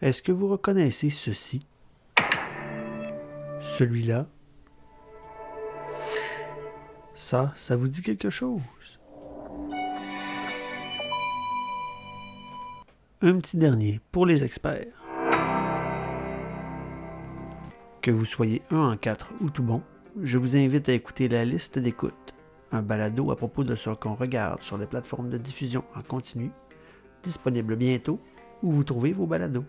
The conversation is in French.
Est-ce que vous reconnaissez ceci? Celui-là? Ça, ça vous dit quelque chose? Un petit dernier pour les experts. Que vous soyez un en quatre ou tout bon, je vous invite à écouter la liste d'écoute, un balado à propos de ce qu'on regarde sur les plateformes de diffusion en continu, disponible bientôt où vous trouvez vos balados.